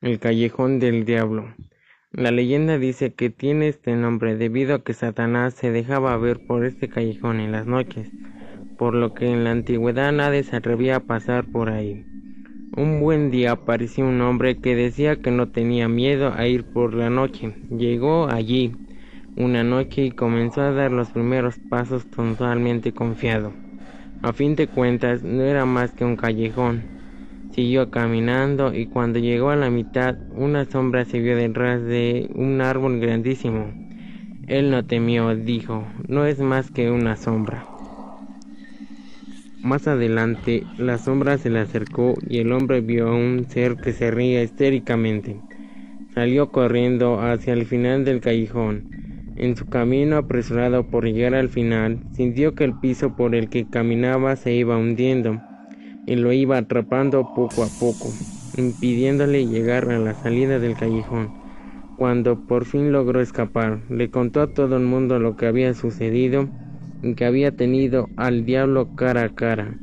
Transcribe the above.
El callejón del diablo. La leyenda dice que tiene este nombre debido a que Satanás se dejaba ver por este callejón en las noches, por lo que en la antigüedad nadie se atrevía a pasar por ahí. Un buen día apareció un hombre que decía que no tenía miedo a ir por la noche. Llegó allí una noche y comenzó a dar los primeros pasos totalmente confiado. A fin de cuentas no era más que un callejón, Siguió caminando y cuando llegó a la mitad una sombra se vio detrás de un árbol grandísimo. Él no temió, dijo, no es más que una sombra. Más adelante, la sombra se le acercó y el hombre vio a un ser que se ría histéricamente. Salió corriendo hacia el final del callejón. En su camino apresurado por llegar al final, sintió que el piso por el que caminaba se iba hundiendo y lo iba atrapando poco a poco, impidiéndole llegar a la salida del callejón. Cuando por fin logró escapar, le contó a todo el mundo lo que había sucedido y que había tenido al diablo cara a cara.